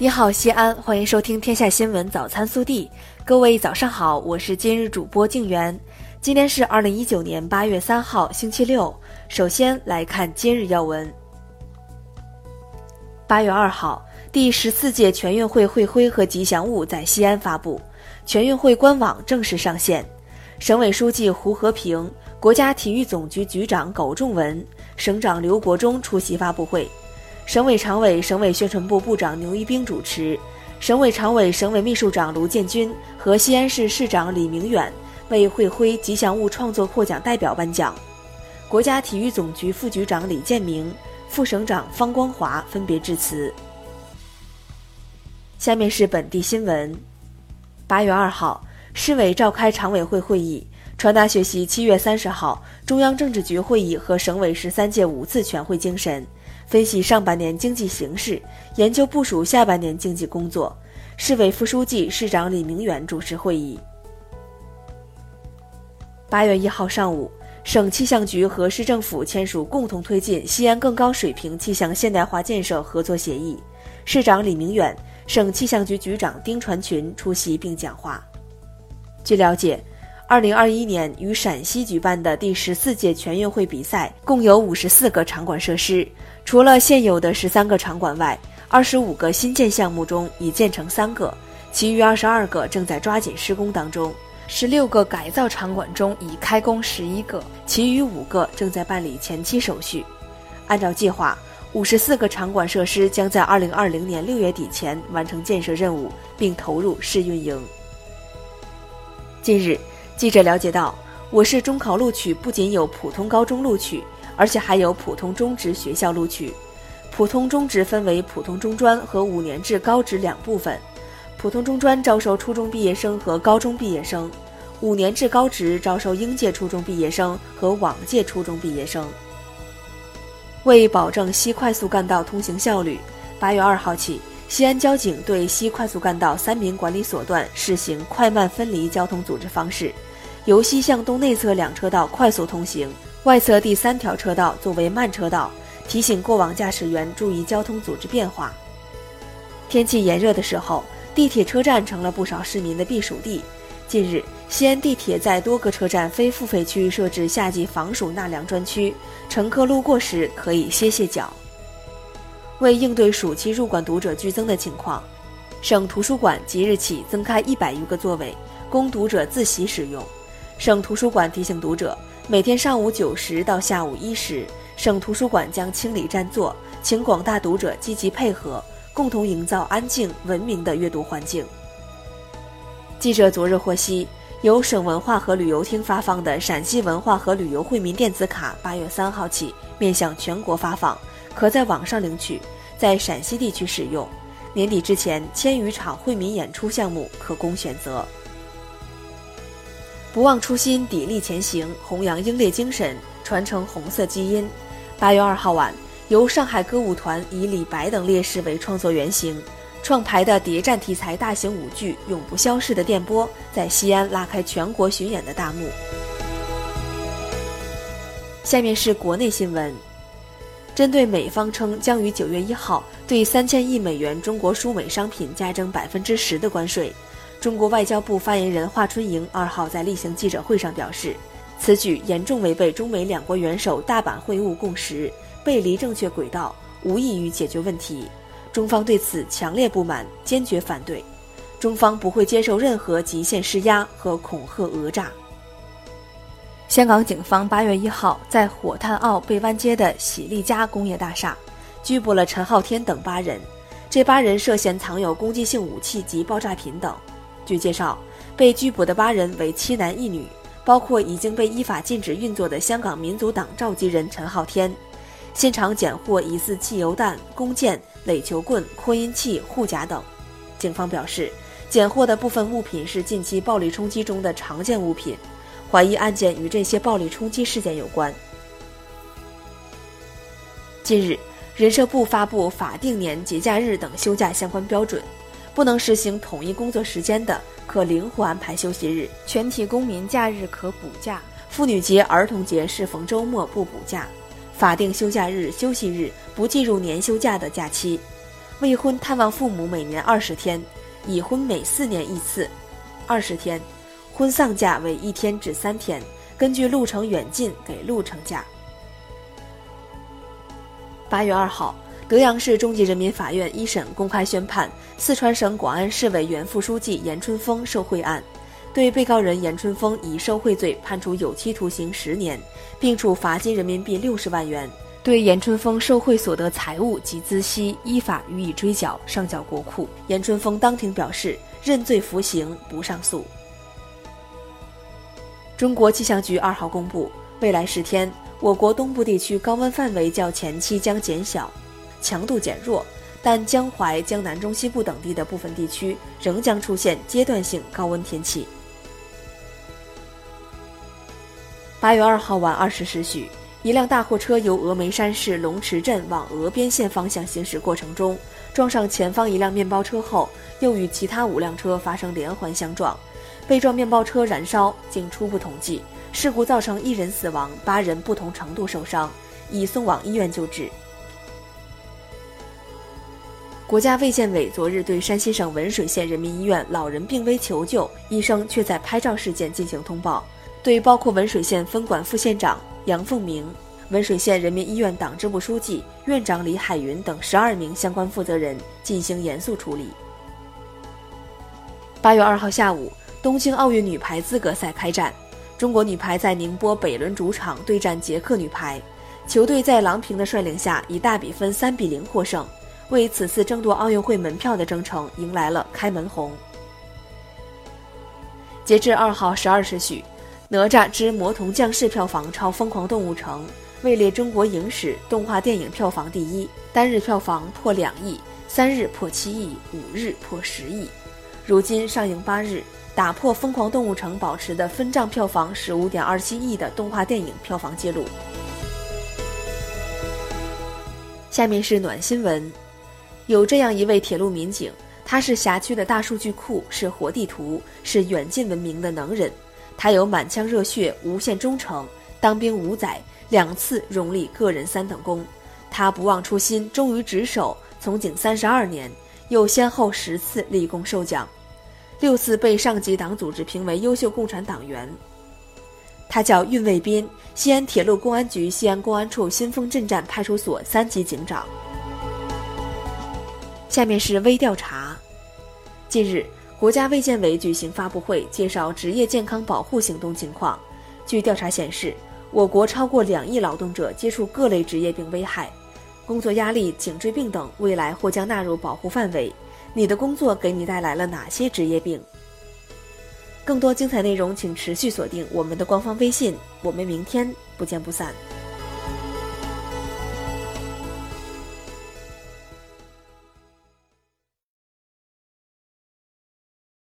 你好，西安，欢迎收听《天下新闻早餐速递》。各位早上好，我是今日主播静媛。今天是二零一九年八月三号，星期六。首先来看今日要闻。八月二号，第十四届全运会会徽和吉祥物在西安发布，全运会官网正式上线。省委书记胡和平、国家体育总局局长苟仲文、省长刘国中出席发布会。省委常委、省委宣传部部长牛一兵主持，省委常委、省委秘书长卢建军和西安市市长李明远为会徽吉祥物创作获奖代表颁奖。国家体育总局副局长李建明、副省长方光华分别致辞。下面是本地新闻。八月二号，市委召开常委会会议，传达学习七月三十号中央政治局会议和省委十三届五次全会精神。分析上半年经济形势，研究部署下半年经济工作。市委副书记、市长李明远主持会议。八月一号上午，省气象局和市政府签署共同推进西安更高水平气象现代化建设合作协议。市长李明远、省气象局局长丁传群出席并讲话。据了解。二零二一年于陕西举办的第十四届全运会比赛共有五十四个场馆设施，除了现有的十三个场馆外，二十五个新建项目中已建成三个，其余二十二个正在抓紧施工当中；十六个改造场馆中已开工十一个，其余五个正在办理前期手续。按照计划，五十四个场馆设施将在二零二零年六月底前完成建设任务，并投入试运营。近日。记者了解到，我市中考录取不仅有普通高中录取，而且还有普通中职学校录取。普通中职分为普通中专和五年制高职两部分。普通中专招收初中毕业生和高中毕业生，五年制高职招收应届初中毕业生和往届初中毕业生。为保证西快速干道通行效率，八月二号起。西安交警对西快速干道三民管理所段试行快慢分离交通组织方式，由西向东内侧两车道快速通行，外侧第三条车道作为慢车道，提醒过往驾驶员注意交通组织变化。天气炎热的时候，地铁车站成了不少市民的避暑地。近日，西安地铁在多个车站非付费区域设置夏季防暑纳凉专区，乘客路过时可以歇歇脚。为应对暑期入馆读者剧增的情况，省图书馆即日起增开一百余个座位，供读者自习使用。省图书馆提醒读者，每天上午九时到下午一时，省图书馆将清理占座，请广大读者积极配合，共同营造安静文明的阅读环境。记者昨日获悉，由省文化和旅游厅发放的陕西文化和旅游惠民电子卡，八月三号起面向全国发放。可在网上领取，在陕西地区使用。年底之前，千余场惠民演出项目可供选择。不忘初心，砥砺前行，弘扬英烈精神，传承红色基因。八月二号晚，由上海歌舞团以李白等烈士为创作原型，创排的谍战题材大型舞剧《永不消逝的电波》在西安拉开全国巡演的大幕。下面是国内新闻。针对美方称将于九月一号对三千亿美元中国输美商品加征百分之十的关税，中国外交部发言人华春莹二号在例行记者会上表示，此举严重违背中美两国元首大阪会晤共识，背离正确轨道，无异于解决问题。中方对此强烈不满，坚决反对，中方不会接受任何极限施压和恐吓讹诈。香港警方八月一号在火炭澳贝湾街的喜力家工业大厦拘捕了陈浩天等八人，这八人涉嫌藏有攻击性武器及爆炸品等。据介绍，被拘捕的八人为七男一女，包括已经被依法禁止运作的香港民族党召集人陈浩天。现场检获疑似汽油弹、弓箭、垒球棍、扩音器、护甲等。警方表示，检获的部分物品是近期暴力冲击中的常见物品。怀疑案件与这些暴力冲击事件有关。近日，人社部发布法定年、节假日等休假相关标准，不能实行统一工作时间的，可灵活安排休息日；全体公民假日可补假；妇女节、儿童节适逢周末不补假；法定休假日、休息日不计入年休假的假期；未婚探望父母每年二十天，已婚每四年一次，二十天；婚丧假为一天至三天，根据路程远近给路程假。八月二号，德阳市中级人民法院一审公开宣判四川省广安市委原副书记严春风受贿案，对被告人严春风以受贿罪判处有期徒刑十年，并处罚金人民币六十万元。对严春风受贿所得财物及孳息依法予以追缴，上缴国库。严春风当庭表示认罪服刑，不上诉。中国气象局二号公布，未来十天，我国东部地区高温范围较前期将减小，强度减弱，但江淮、江南中西部等地的部分地区仍将出现阶段性高温天气。八月二号晚二十时许。一辆大货车由峨眉山市龙池镇往峨边县方向行驶过程中，撞上前方一辆面包车后，又与其他五辆车发生连环相撞，被撞面包车燃烧。经初步统计，事故造成一人死亡，八人不同程度受伤，已送往医院救治。国家卫健委昨日对山西省文水县人民医院老人病危求救，医生却在拍照事件进行通报，对包括文水县分管副县长。杨凤明、文水县人民医院党支部书记、院长李海云等十二名相关负责人进行严肃处理。八月二号下午，东京奥运女排资格赛开战，中国女排在宁波北仑主场对战捷克女排，球队在郎平的率领下以大比分三比零获胜，为此次争夺奥运会门票的征程迎来了开门红。截至二号十二时许。哪吒之魔童降世票房超《疯狂动物城》，位列中国影史动画电影票房第一，单日票房破两亿，三日破七亿，五日破十亿。如今上映八日，打破《疯狂动物城》保持的分账票房十五点二七亿的动画电影票房记录。下面是暖新闻，有这样一位铁路民警，他是辖区的大数据库，是活地图，是远近闻名的能人。他有满腔热血、无限忠诚，当兵五载，两次荣立个人三等功。他不忘初心，忠于职守，从警三十二年，又先后十次立功受奖，六次被上级党组织评为优秀共产党员。他叫运卫斌，西安铁路公安局西安公安处新丰镇站派出所三级警长。下面是微调查，近日。国家卫健委举行发布会，介绍职业健康保护行动情况。据调查显示，我国超过两亿劳动者接触各类职业病危害，工作压力、颈椎病等未来或将纳入保护范围。你的工作给你带来了哪些职业病？更多精彩内容，请持续锁定我们的官方微信。我们明天不见不散。